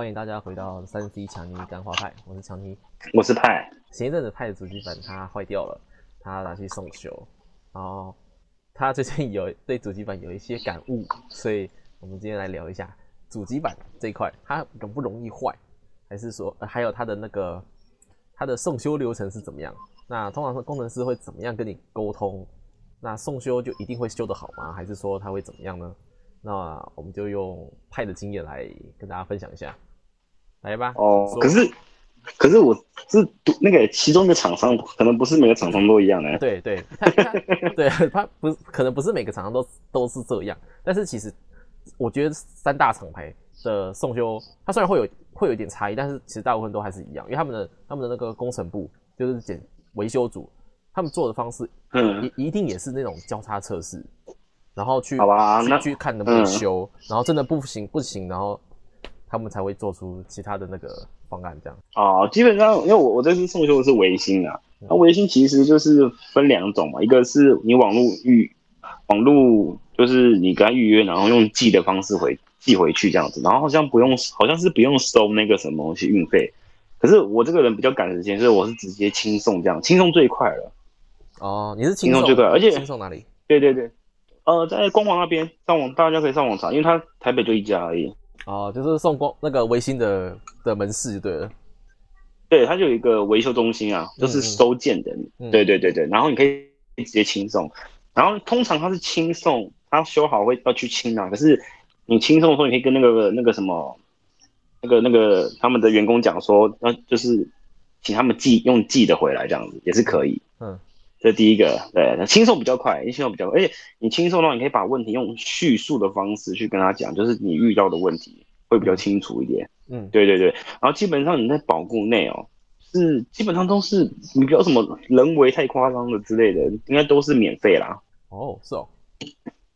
欢迎大家回到三 C 强尼干花派，我是强尼，我是派。前一阵子派的主机板它坏掉了，他拿去送修，然后他最近有对主机板有一些感悟，所以我们今天来聊一下主机板这一块，它容不容易坏，还是说还有它的那个它的送修流程是怎么样？那通常是工程师会怎么样跟你沟通？那送修就一定会修得好吗？还是说他会怎么样呢？那我们就用派的经验来跟大家分享一下，来吧。哦，可是可是我是那个其中一个厂商，可能不是每个厂商都一样的。对对，对，他不可能不是每个厂商都都是这样。但是其实我觉得三大厂牌的送修，它虽然会有会有一点差异，但是其实大部分都还是一样，因为他们的他们的那个工程部就是检维修组，他们做的方式，嗯，一一定也是那种交叉测试。然后去好吧，那去看能不能修，然后真的不行不行，然后他们才会做出其他的那个方案这样。哦，基本上因为我我这次送修的是维新啊，那维新其实就是分两种嘛，一个是你网络预网络就是你跟他预约，然后用寄的方式回寄回去这样子，然后好像不用好像是不用收那个什么东西运费，可是我这个人比较赶时间，所以我是直接轻送这样，轻送最快了。哦，你是轻送最快，而且轻送哪里？对对对。呃，在光华那边上网，大家可以上网查，因为它台北就一家而已。哦，就是送光那个维新的的门市就，对了。对，它就有一个维修中心啊，就是收件的。对对对对，然后你可以直接轻送，然后通常它是轻送，它修好会要去清啊。可是你轻送的时候，你可以跟那个那个什么，那个那个他们的员工讲说，那就是请他们寄用寄的回来，这样子也是可以。嗯。这第一个，对，那轻松比较快，轻松比较快，而且你轻松的话，你可以把问题用叙述的方式去跟他讲，就是你遇到的问题会比较清楚一点。嗯，对对对。然后基本上你在保固内哦，是基本上都是你不要什么人为太夸张的之类的，应该都是免费啦。哦，是哦。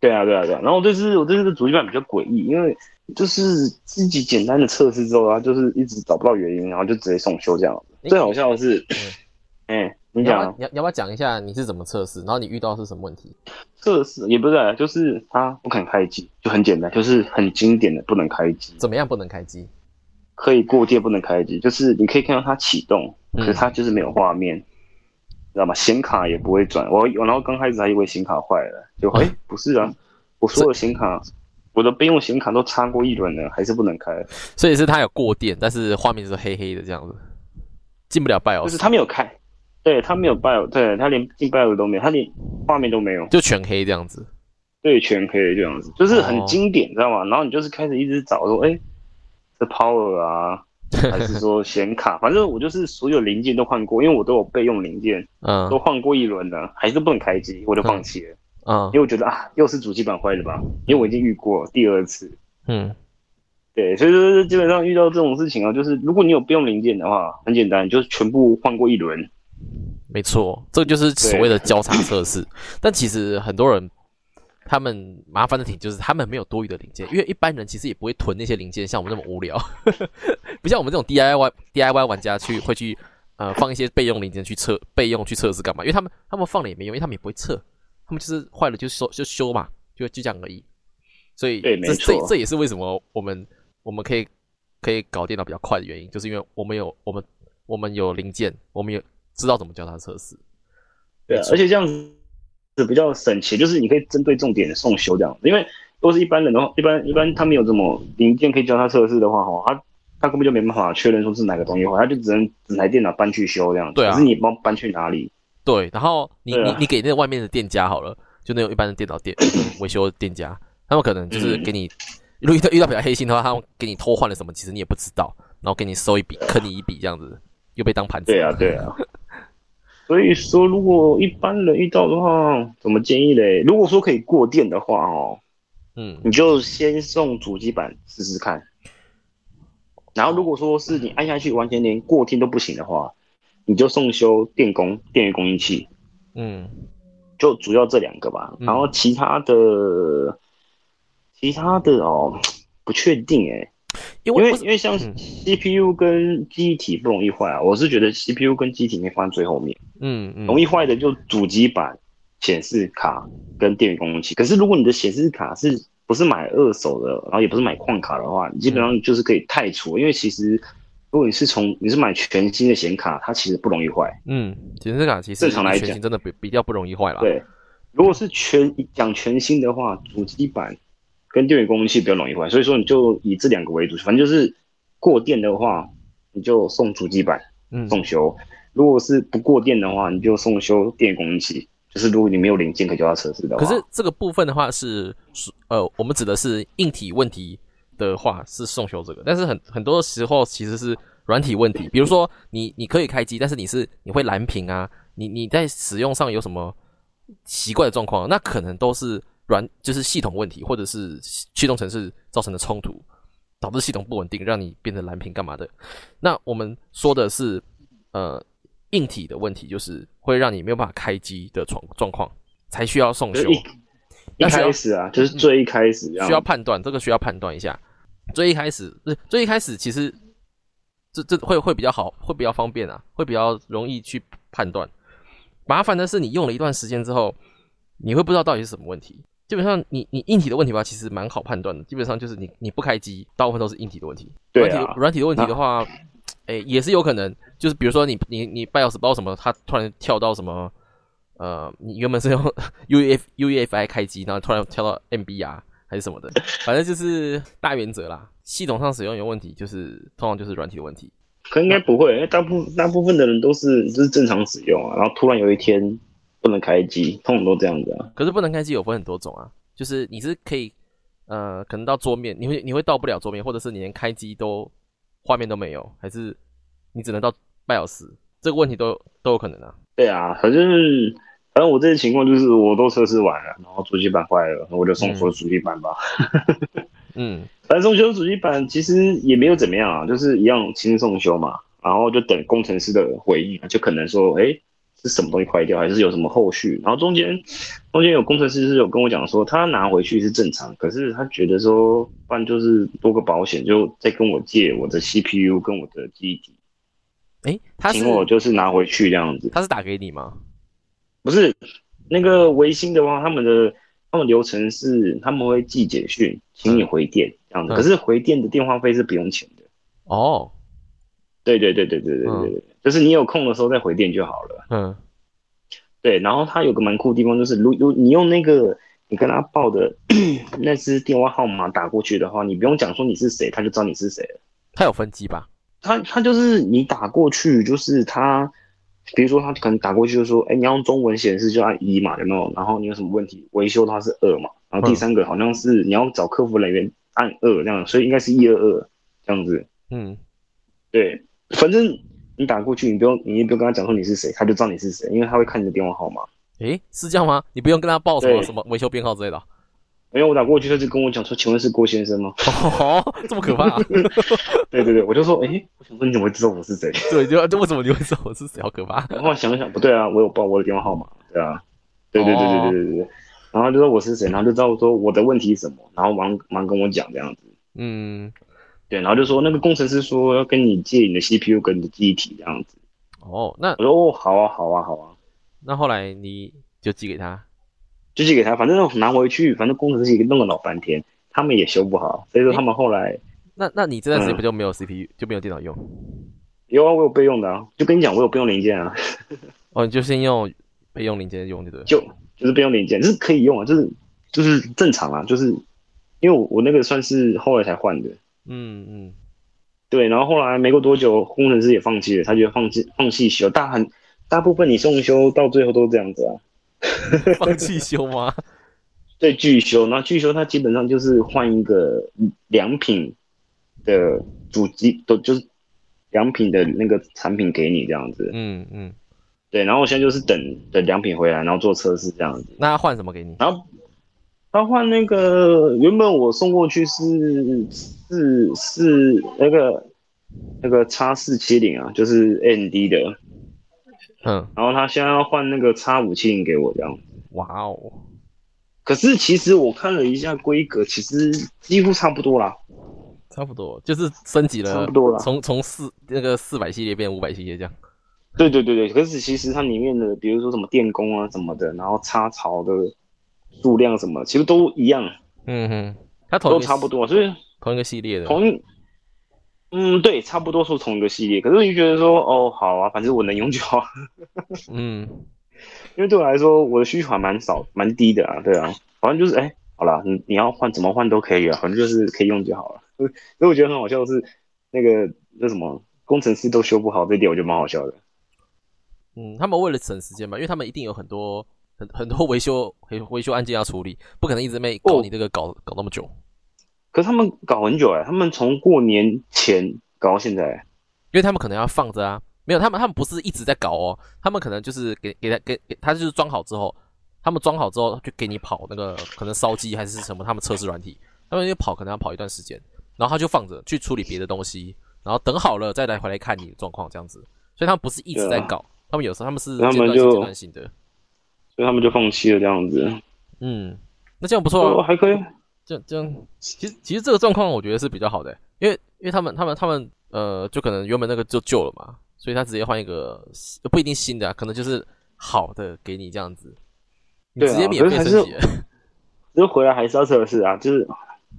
对啊，对啊，对啊。然后这次我这次的主机板比较诡异，因为就是自己简单的测试之后啊，就是一直找不到原因，然后就直接送修这样。最好笑的是，哎。你讲，你要要不要讲一下你是怎么测试？然后你遇到是什么问题？测试也不是，就是它不肯开机，就很简单，就是很经典的不能开机。怎么样不能开机？可以过电不能开机，就是你可以看到它启动，可是它就是没有画面，知道吗？显卡也不会转。我我然后刚开始还以为显卡坏了，就哎不是啊，我所有显卡，我的备用显卡都插过一轮了，还是不能开。所以是它有过电，但是画面是黑黑的这样子，进不了 BIOS。就是它没有开。对他没有 bio，对他连进 bio 都没有，他连画面都没有，就全黑这样子。对，全黑这样子，就是很经典，知道吗？然后你就是开始一直找说，哎，这 power 啊，还是说 显卡，反正我就是所有零件都换过，因为我都有备用零件，嗯，都换过一轮了，还是不能开机，我就放弃了，嗯，因为我觉得啊，又是主机板坏了吧？因为我已经遇过第二次，嗯，对，所以说基本上遇到这种事情啊，就是如果你有备用零件的话，很简单，就是全部换过一轮。没错，这就是所谓的交叉测试。但其实很多人他们麻烦的点，就是他们没有多余的零件，因为一般人其实也不会囤那些零件，像我们这么无聊，不像我们这种 DIY DIY 玩家去会去呃放一些备用零件去测备用去测试干嘛？因为他们他们放了也没用，因为他们也不会测，他们就是坏了就修就修嘛，就就这样而已。所以这这这也是为什么我们我们可以可以搞电脑比较快的原因，就是因为我们有我们我们有零件，我们有。知道怎么教他测试，对啊，而且这样子是比较省钱，就是你可以针对重点送修这样。因为如果是一般人的话，一般一般他没有这么零件可以教他测试的话，哈，他他根本就没办法确认说是哪个东西坏，他就只能整台电脑搬去修这样。对啊，可是你帮搬去哪里？对，然后你你你给那个外面的店家好了，就那种一般的电脑店 维修店家，他们可能就是给你，如果遇到遇到比较黑心的话，他们给你偷换了什么，其实你也不知道，然后给你收一笔，坑你一笔这样子，又被当盘子。对啊，对啊。所以说，如果一般人遇到的话，怎么建议嘞？如果说可以过电的话，哦，嗯，你就先送主机板试试看。然后，如果说是你按下去完全连过电都不行的话，你就送修电工、电源供应器。嗯，就主要这两个吧。然后其他的，其他的哦，不确定哎。因为因为像 CPU 跟机体不容易坏啊，我是觉得 CPU 跟机体可以放在最后面。嗯嗯，容易坏的就主机板、显示卡跟电源供应器。可是如果你的显示卡是不是买二手的，然后也不是买矿卡的话，你基本上就是可以太除，因为其实如果你是从你是买全新的显卡，它其实不容易坏。嗯，显示卡其实正常来讲真的比比较不容易坏了。对，如果是全讲全新的话，主机板跟电源供应器比较容易坏，所以说你就以这两个为主，反正就是过电的话，你就送主机板，送修；如果是不过电的话，你就送修电源供应器。就是如果你没有零件可以叫它测试的话，可是这个部分的话是是呃，我们指的是硬体问题的话是送修这个，但是很很多时候其实是软体问题，比如说你你可以开机，但是你是你会蓝屏啊，你你在使用上有什么奇怪的状况，那可能都是软就是系统问题，或者是驱动程式造成的冲突，导致系统不稳定，让你变成蓝屏干嘛的？那我们说的是呃。硬体的问题就是会让你没有办法开机的状状况，才需要送修。一开始啊，就是最一开始需要判断，这个需要判断一下。最一开始，最一开始其实这这会会比较好，会比较方便啊，会比较容易去判断。麻烦的是，你用了一段时间之后，你会不知道到底是什么问题。基本上，你你硬体的问题吧，其实蛮好判断的。基本上就是你你不开机，大部分都是硬体的问题。对啊，软体的问题的话。哎，也是有可能，就是比如说你你你 BIOS 不知道什么，它突然跳到什么，呃，你原本是用 UEF UEFI 开机，然后突然跳到 MBR 还是什么的，反正就是大原则啦。系统上使用有问题，就是通常就是软体的问题。可应该不会，因为大部大部分的人都是就是正常使用啊，然后突然有一天不能开机，通常都这样子啊。可是不能开机有分很多种啊，就是你是可以，呃，可能到桌面你会你会到不了桌面，或者是你连开机都。画面都没有，还是你只能到半小时？这个问题都都有可能啊。对啊，反正反正我这些情况就是我都测试完了，然后主机板坏了，我就送修主机板吧。嗯，反正送修主机板其实也没有怎么样啊，就是一样轻送修嘛，然后就等工程师的回应，就可能说，哎。是什么东西坏掉，还是有什么后续？然后中间中间有工程师是有跟我讲说，他拿回去是正常，可是他觉得说，不然就是多个保险，就再跟我借我的 CPU 跟我的记忆体。哎，他请我就是拿回去这样子。他是打给你吗？不是，那个维新的话，他们的他们流程是他们会寄简讯，请你回电这样子。可是回电的电话费是不用钱的。哦。对对对对对对对对，就是你有空的时候再回电就好了。嗯，对，然后它有个蛮酷的地方，就是如如你用那个你跟他报的 那只电话号码打过去的话，你不用讲说你是谁，他就知道你是谁了。他有分机吧？他他就是你打过去，就是他，比如说他可能打过去就说，哎，你要用中文显示就按一嘛，有没有？然后你有什么问题维修的话是二嘛，然后第三个好像是你要找客服人员按二这样，所以应该是一二二这样子。嗯，对。反正你打过去，你不用，你也不用跟他讲说你是谁，他就知道你是谁，因为他会看你的电话号码。诶，是这样吗？你不用跟他报什么什么维修编号之类的。没有，我打过去他就跟我讲说，请问是郭先生吗？哦，这么可怕？对对对，我就说，诶，我想说你怎么会知道我是谁？对，就就为什么你会知道我是谁？好可怕。然后想想，不对啊，我有报我的电话号码，对啊，对对对对对对对。然后就说我是谁，然后就知道说我的问题是什么，然后忙忙跟我讲这样子。嗯。对，然后就说那个工程师说要跟你借你的 CPU 跟你的记忆体这样子。哦，那我说哦，好啊，好啊，好啊。那后来你就寄给他，就寄给他，反正拿回去，反正工程师也弄了老半天，他们也修不好，所以说他们后来。那那你这段时间不就没有 CPU 就没有电脑用？有啊，我有备用的啊，就跟你讲，我有备用零件啊。哦，你就先用备用零件用就对。就就是备用零件，就是可以用啊，就是就是正常啊，就是因为我我那个算是后来才换的。嗯嗯，对，然后后来没过多久，工程师也放弃了，他觉得放弃放弃修，大很大部分你送修到最后都是这样子啊，放弃修吗？对，拒修，那拒修，它基本上就是换一个良品的主机，都就是良品的那个产品给你这样子。嗯嗯，对，然后我现在就是等等良品回来，然后做测试这样子。那换什么给你？然后他换那个原本我送过去是。是是那个那个叉四七零啊，就是 N D 的，嗯，然后他现在要换那个叉五七零给我这样。哇哦！可是其实我看了一下规格，其实几乎差不多啦。差不多就是升级了，差不多了，从从四那个四百系列变五百系列这样。对对对对，可是其实它里面的，比如说什么电工啊什么的，然后插槽的数量什么，其实都一样。嗯哼，它同都差不多，所以同一个系列的。同一，嗯，对，差不多是同一个系列。可是你就觉得说，哦，好啊，反正我能用就好。嗯，因为对我来说，我的需求还蛮少、蛮低的啊。对啊，反正就是，哎，好了，你你要换怎么换都可以啊，反正就是可以用就好了。所以我觉得很好笑的是，那个那什么工程师都修不好这点，我觉得蛮好笑的。嗯，他们为了省时间嘛，因为他们一定有很多很很多维修维维修案件要处理，不可能一直没搞你这个搞搞那么久。可是他们搞很久哎，他们从过年前搞到现在，因为他们可能要放着啊，没有他们他们不是一直在搞哦，他们可能就是给给他给给他就是装好之后，他们装好之后就给你跑那个可能烧机还是什么，他们测试软体，他们就跑可能要跑一段时间，然后他就放着去处理别的东西，然后等好了再来回来看你的状况这样子，所以他们不是一直在搞。他们有时候他们是阶段性的，所以他们就放弃了这样子。嗯，那这样不错啊，还可以。这样这样，其实其实这个状况我觉得是比较好的，因为因为他们他们他们呃，就可能原本那个就旧了嘛，所以他直接换一个不一定新的，啊可能就是好的给你这样子，你直接免费升级。就回来还是要测试啊，就是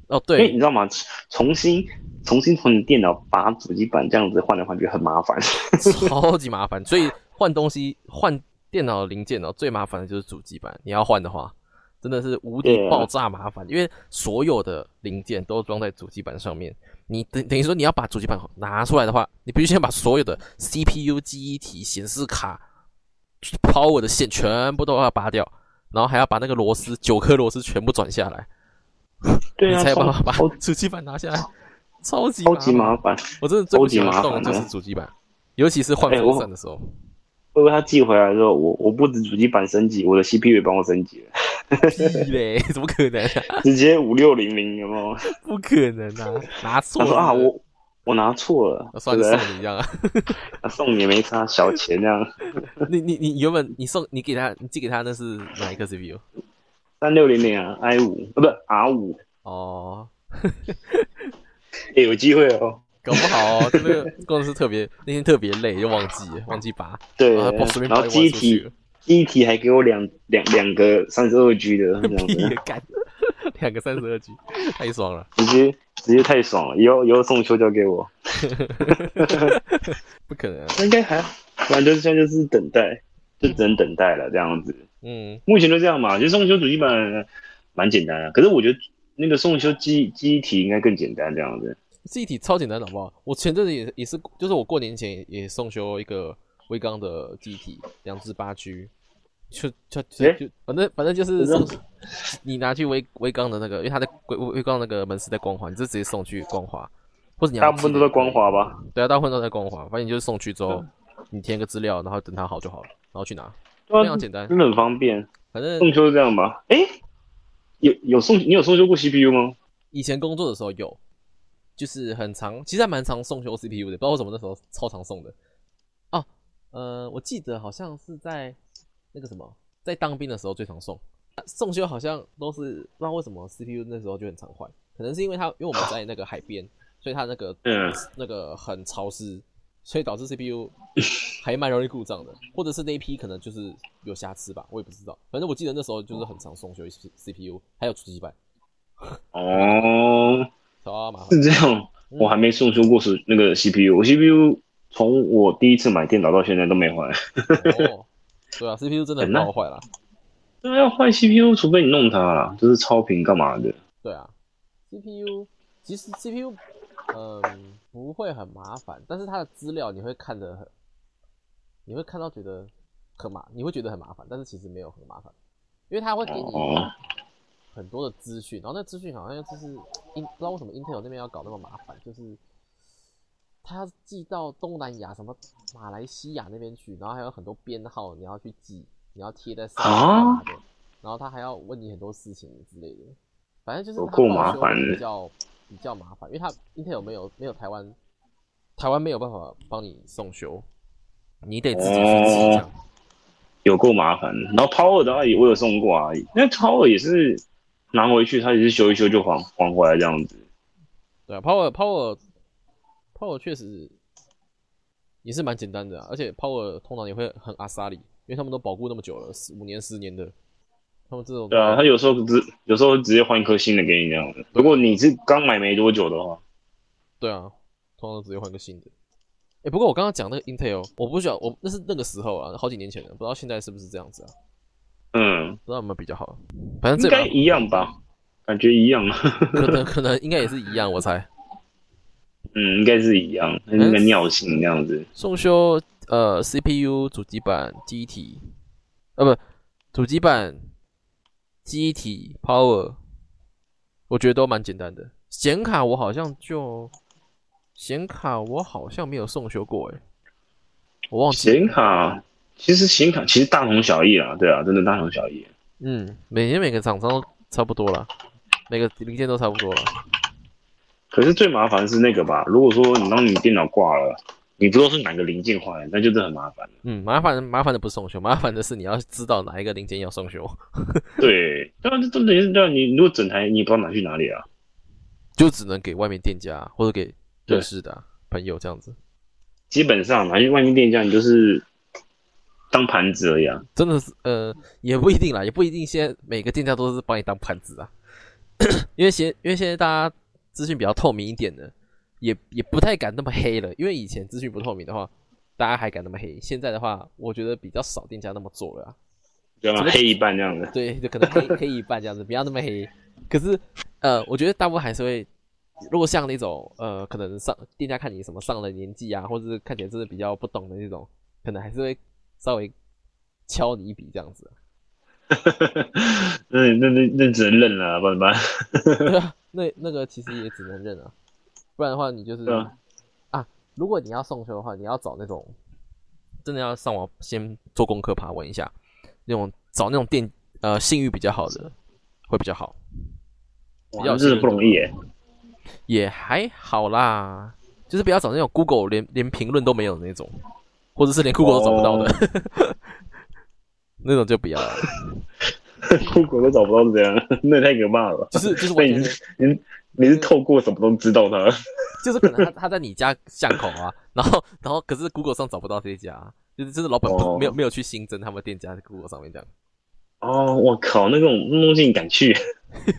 哦对，因为你知道吗？重新重新从你电脑把主机板这样子换来换去很麻烦，超级麻烦，所以。换东西换电脑零件哦，最麻烦的就是主机板。你要换的话，真的是无敌爆炸麻烦，因为所有的零件都装在主机板上面。你等等于说你要把主机板拿出来的话，你必须先把所有的 CPU、记忆体、显示卡、power 的线全部都要拔掉，然后还要把那个螺丝九颗螺丝全部转下来，对啊，才有办法把主机板拿下来，超级超级麻烦。我真的最不喜欢动的就是主机板，尤其是换风扇的时候。会不会他寄回来之后，我我不止主机板升级，我的 CPU 也帮我升级了？嘞，怎么可能？直接五六零零有没有？不可能啊！拿错。他说啊，我我拿错了，算送你一样 啊。送你也没差，小钱这样。你你你原本你送你给他你寄给他那是哪一个 CPU？三六零零啊，i 五啊，不 R 五。哦。哎，有机会哦。搞不好哦，这个工程师特别那天特别累，就忘记忘记拔。对，然后机体机体还给我两两两个三十二 G 的这样子，两个三十二 G，太爽了，直接直接太爽了，以后以后送修交给我。不可能，那应该还，反正现在就是等待，就只能等待了这样子。嗯，目前就这样嘛，就送修主机板蛮简单的，可是我觉得那个送修机机体应该更简单这样子。记忆体超简单的，好不好？我前阵子也也是，就是我过年前也送修一个微刚的记忆体，两只八 G，就就就就反正反正就是送，你拿去微微刚的那个，因为他的微微刚那个门市在光华，你就直接送去光华，或者你大部分都在光华吧？对啊，大部分都在光华，反正你就是送去之后，你填个资料，然后等它好就好了，然后去拿，非常简单，真的很方便。反正送修是这样吧？哎，有有送你有送修过 CPU 吗？以前工作的时候有。就是很常，其实还蛮常送修 CPU 的，不知道为什么那时候超常送的。哦，呃，我记得好像是在那个什么，在当兵的时候最常送。送修好像都是不知道为什么 CPU 那时候就很常坏，可能是因为它因为我们在那个海边，所以它那个嗯那个很潮湿，所以导致 CPU 还蛮容易故障的，或者是那一批可能就是有瑕疵吧，我也不知道。反正我记得那时候就是很常送修 CPU，还有主机板。哦。是这样，我还没送修过是那个 CPU，我 CPU 从我第一次买电脑到现在都没坏。哦，对啊，CPU 真的很难坏了。对，要坏 CPU，除非你弄它啦，就是超频干嘛的？对啊，CPU 其实 CPU 嗯不会很麻烦，但是它的资料你会看得很，你会看到觉得很麻，你会觉得很麻烦，但是其实没有很麻烦，因为它会给你。很多的资讯，然后那资讯好像就是因不知道为什么 Intel 那边要搞那么麻烦，就是他要寄到东南亚什么马来西亚那边去，然后还有很多编号你要去寄，你要贴在上面的，然后他还要问你很多事情之类的，反正就是够麻烦，比较比较麻烦，因为他 Intel 没有没有台湾台湾没有办法帮你送修，你得自己去寄这样，有够麻烦。然后 Power 的话也我有送过啊，那 Power 也是。拿回去，他也是修一修就还还回来这样子。对啊，Power Power Power 确实也是蛮简单的，而且 Power 通常也会很阿萨里，因为他们都保护那么久了，十五年十年的。他们这种对啊，他有时候直有时候直接换一颗新的给你这样子。如果你是刚买没多久的话，对啊，通常直接换个新的。哎，不过我刚刚讲那个 Intel，我不晓得我那是那个时候啊，好几年前了，不知道现在是不是这样子啊？嗯，不知道有没有比较好。反正应该一样吧，感觉一样。可能可能应该也是一样，我猜。嗯，应该是一样，那个尿性那样子。送修呃，CPU、主机板、机体，呃不，主机板、机体、Power，我觉得都蛮简单的。显卡我好像就。显卡我好像没有送修过诶，我忘记。显卡其实显卡其实大同小异啊，对啊，真的大同小异。嗯，每年每个厂商都差不多了，每个零件都差不多了。可是最麻烦是那个吧？如果说你当你电脑挂了，你不知道是哪个零件坏，那就是很麻烦。嗯，麻烦麻烦的不是送修，麻烦的是你要知道哪一个零件要送修。对，对啊，这这等于是对啊，你如果整台你不知道拿去哪里啊，就只能给外面店家或者给。认识的朋友这样子，基本上嘛，因为外面店家你就是当盘子而已啊。真的是，呃，也不一定啦，也不一定，现在每个店家都是把你当盘子啊。因为现因为现在大家资讯比较透明一点的，也也不太敢那么黑了。因为以前资讯不透明的话，大家还敢那么黑。现在的话，我觉得比较少店家那么做了，对吗？黑一半这样子。对，就可能黑 黑一半这样子，不要那么黑。可是，呃，我觉得大部分还是会。如果像那种呃，可能上店家看你什么上了年纪啊，或者是看起来真的比较不懂的那种，可能还是会稍微敲你一笔这样子。那那那那只能认了，不然办？对啊，那那个其实也只能认了，不然的话你就是啊，如果你要送修的话，你要找那种真的要上网先做功课爬文一下，那种找那种店呃信誉比较好的会比较好。比较是不容易耶。也还好啦，就是不要找那种 Google 连连评论都没有的那种，或者是连 Google 都找不到的，那种就不要。了。Google 都找不到这样，那太可怕了。就是就是，你是你你是透过什么都知道他？就是可能他他在你家巷口啊，然后然后可是 Google 上找不到这一家，就是就是老板没有没有去新增他们店家在 Google 上面这样。哦，我靠，那种那东西你敢去？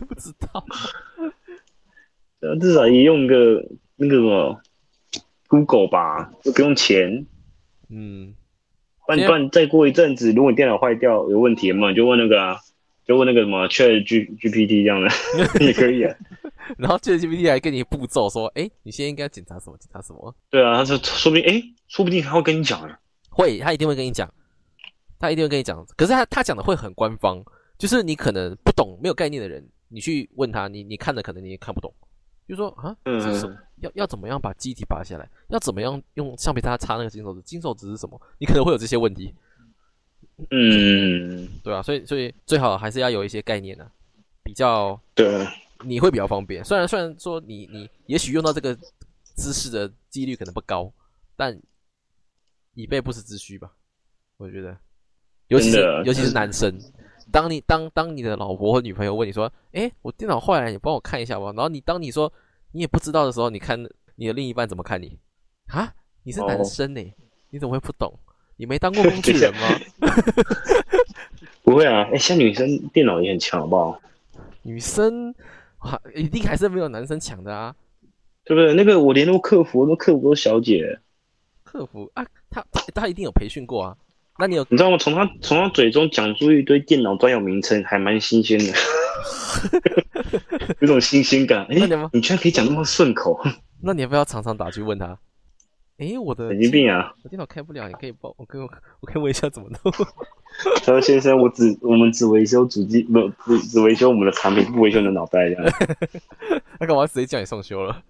不知道。至少也用个那个什么 Google 吧，又不用钱。嗯，不然不然再过一阵子，如果你电脑坏掉有问题嘛，就问那个啊，就问那个什么 Chat G GPT 这样的 也可以啊。然后 Chat GPT 还给你步骤说，哎，你现在应该检查什么？检查什么？对啊，他说说不定，哎，说不定他会跟你讲啊。会，他一定会跟你讲，他一定会跟你讲。可是他他讲的会很官方，就是你可能不懂、没有概念的人，你去问他，你你看的可能你也看不懂。就说啊，嗯，要要怎么样把机体拔下来？要怎么样用橡皮擦擦那个金手指？金手指是什么？你可能会有这些问题。嗯，对啊，所以所以最好还是要有一些概念呢，比较对，你会比较方便。虽然虽然说你你也许用到这个姿势的几率可能不高，但以备不时之需吧。我觉得，尤其是尤其是男生。当你当当你的老婆或女朋友问你说：“哎，我电脑坏了，你帮我看一下吧。”然后你当你说你也不知道的时候，你看你的另一半怎么看你？啊，你是男生呢？你怎么会不懂？你没当过工具人吗？不会啊，哎，像女生电脑也很强，好不好？女生啊，一定还是没有男生强的啊，对不对？那个我联络客服，那客服都是小姐。客服啊，他他一定有培训过啊。那你有你知道吗？从他从他嘴中讲出一堆电脑专有名称，还蛮新鲜的，有种新鲜感。哎，你居然可以讲那么顺口？那你要不要常常打去问他？哎，我的神经病啊！我电脑开不了，你可以帮我跟我我可以问一下怎么弄？他说：“先生，我只我们只维修主机，不只只维修我们的产品，不维修你的脑袋。”这样。那干嘛直接叫你送修了？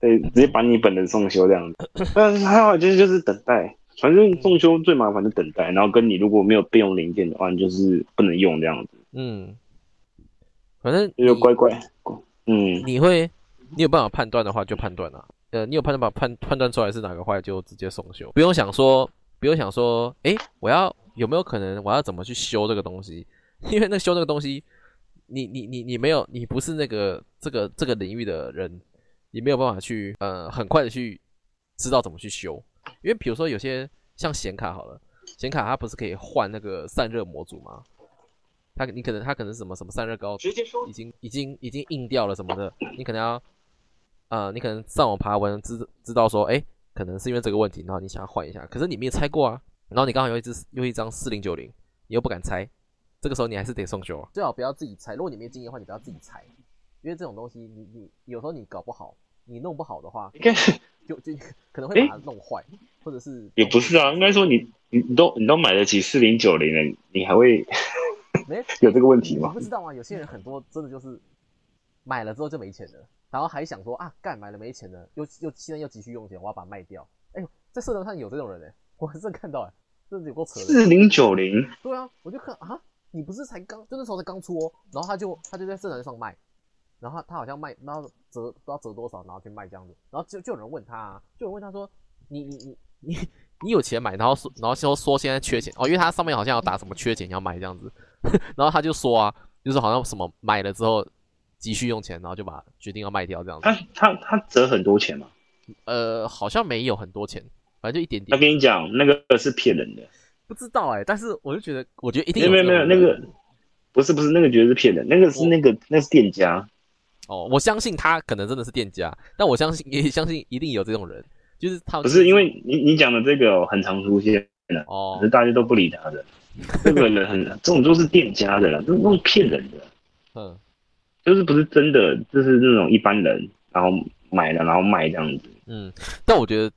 对，直接把你本人送修这样子。但是还好，就是就是等待。反正送修最麻烦的等待，然后跟你如果没有备用零件的话，你就是不能用这样子。嗯，反正就乖乖。嗯，你会，你有办法判断的话就判断了。呃，你有判断把判判断出来是哪个坏，就直接送修，不用想说，不用想说，哎，我要有没有可能我要怎么去修这个东西？因为那修那个东西，你你你你没有，你不是那个这个这个领域的人，你没有办法去呃很快的去知道怎么去修。因为比如说有些像显卡好了，显卡它不是可以换那个散热模组吗？它你可能它可能什么什么散热膏直接说已经已经已经硬掉了什么的，你可能要呃你可能上网爬文知知道说，哎，可能是因为这个问题，然后你想要换一下，可是你没有拆过啊，然后你刚好有一只有一张四零九零，你又不敢拆，这个时候你还是得送修，最好不要自己拆。如果你没经验的话，你不要自己拆，因为这种东西你你有时候你搞不好，你弄不好的话，应该就就可能会把它弄坏，或者是也不是啊，应该说你你你都你都买得起四零九零了，你还会 没有这个问题吗你？不知道啊？有些人很多真的就是买了之后就没钱了，然后还想说啊，干买了没钱了，又又现在又急需用钱，我要把它卖掉。哎呦，在社团上有这种人哎、我真的看到哎、真的有够扯的。四零九零，对啊，我就看啊，你不是才刚就那时候才刚出哦，然后他就他就在社团上卖，然后他他好像卖，然后折不知道折多少，然后去卖这样子，然后就就有人问他、啊，就有人问他说，你你你你你有钱买，然后说然后说说现在缺钱哦，因为他上面好像要打什么缺钱要买这样子，然后他就说啊，就是好像什么买了之后急需用钱，然后就把决定要卖掉这样子，他他他折很多钱吗？呃，好像没有很多钱，反正就一点点。我，跟你讲，那个是骗人的，不知道哎、但是我就觉得，我觉得一定没有没有那个不是不是那个绝对是骗人，那个是那个那是店家，哦，我相信他可能真的是店家，但我相信也相信一定有这种人，就是他不是因为你你讲的这个哦很常出现的，哦。可是大家都不理他的，这个人很这种都是店家的啦，都是那种骗人的，嗯。就是不是真的，就是那种一般人，然后买了然后卖这样子。嗯，但我觉得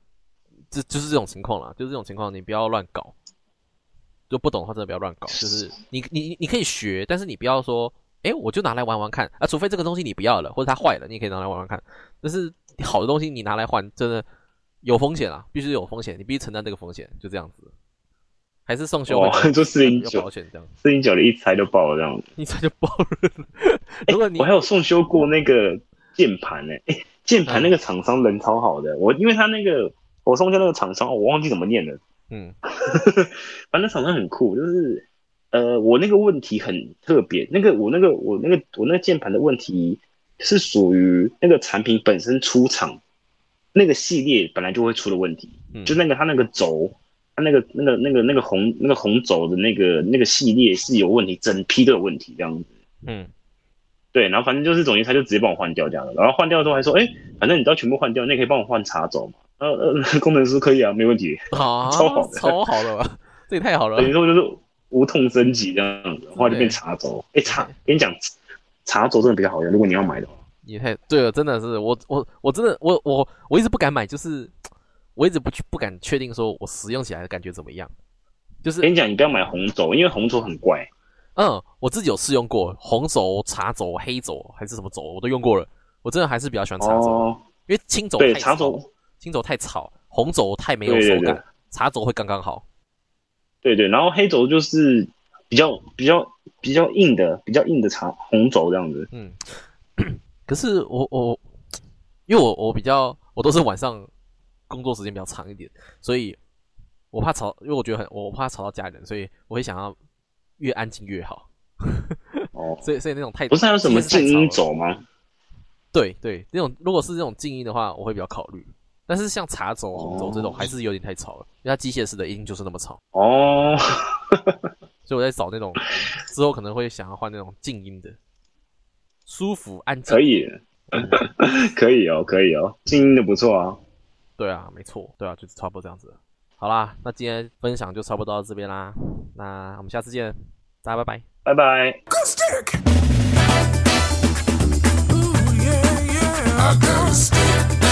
这就是这种情况啦，就是这种情况你不要乱搞，就不懂的话真的不要乱搞，就是你你你可以学，但是你不要说，哎，我就拿来玩玩看。啊，除非这个东西你不要了，或者它坏了，你也可以拿来玩玩看，但是好的东西你拿来换，真的有风险啊，必须有风险，你必须承担这个风险，就这样子。还是送修会哦比较，就四零九有保，险这样，四零九的一拆就爆了这样子。一拆就爆了。如果你我还有送修过那个键盘呢，哎，键盘那个厂商人超好的，我因为他那个我送修那个厂商，我忘记怎么念了，嗯反正厂商很酷，就是呃，我那个问题很特别，那个我那个我那个我那个键盘的问题是属于那个产品本身出厂那个系列本来就会出了问题，嗯，就那个它那个轴，它那个那个那个那个红那个红轴的那个那个系列是有问题，整批都有问题这样子。嗯对，然后反正就是总之他就直接帮我换掉这样的，然后换掉之后还说，哎，反正你都要全部换掉，那你可以帮我换茶轴嘛？呃呃，工程师可以啊，没问题。啊，超好的超好的吧？这也太好了 等于说就是无痛升级这样子，后来就变茶轴。哎，茶跟你讲，茶轴真的比较好用，如果你要买的话。也太对了，真的是我我我真的我我我一直不敢买，就是我一直不去不敢确定说我使用起来的感觉怎么样。就是跟你讲，你不要买红轴，因为红轴很怪。嗯，我自己有试用过红轴、茶轴、黑轴还是什么轴，我都用过了。我真的还是比较喜欢茶轴，哦，因为青轴对，茶轴，青轴太吵，红轴太没有对对对手感，茶轴会刚刚好。对对，然后黑轴就是比较比较比较硬的，比较硬的茶红轴这样子。嗯，可是我我因为我我比较我都是晚上工作时间比较长一点，所以我怕吵，因为我觉得很我怕吵到家人，所以我会想要越安静越好。哦，所以所以那种太不是还有什么静音轴吗？对对，那种如果是这种静音的话，我会比较考虑。但是像茶轴、红轴这种哦还是有点太吵了，因为它机械式的音就是那么吵，哦，所以我在找那种之后可能会想要换那种静音的，舒服安静。可以，可以哦，可以哦，静音的不错啊。对啊，没错，对啊，就是差不多这样子。好啦，那今天分享就差不多到这边啦。那我们下次见，大家拜拜，拜拜。A ghost stick.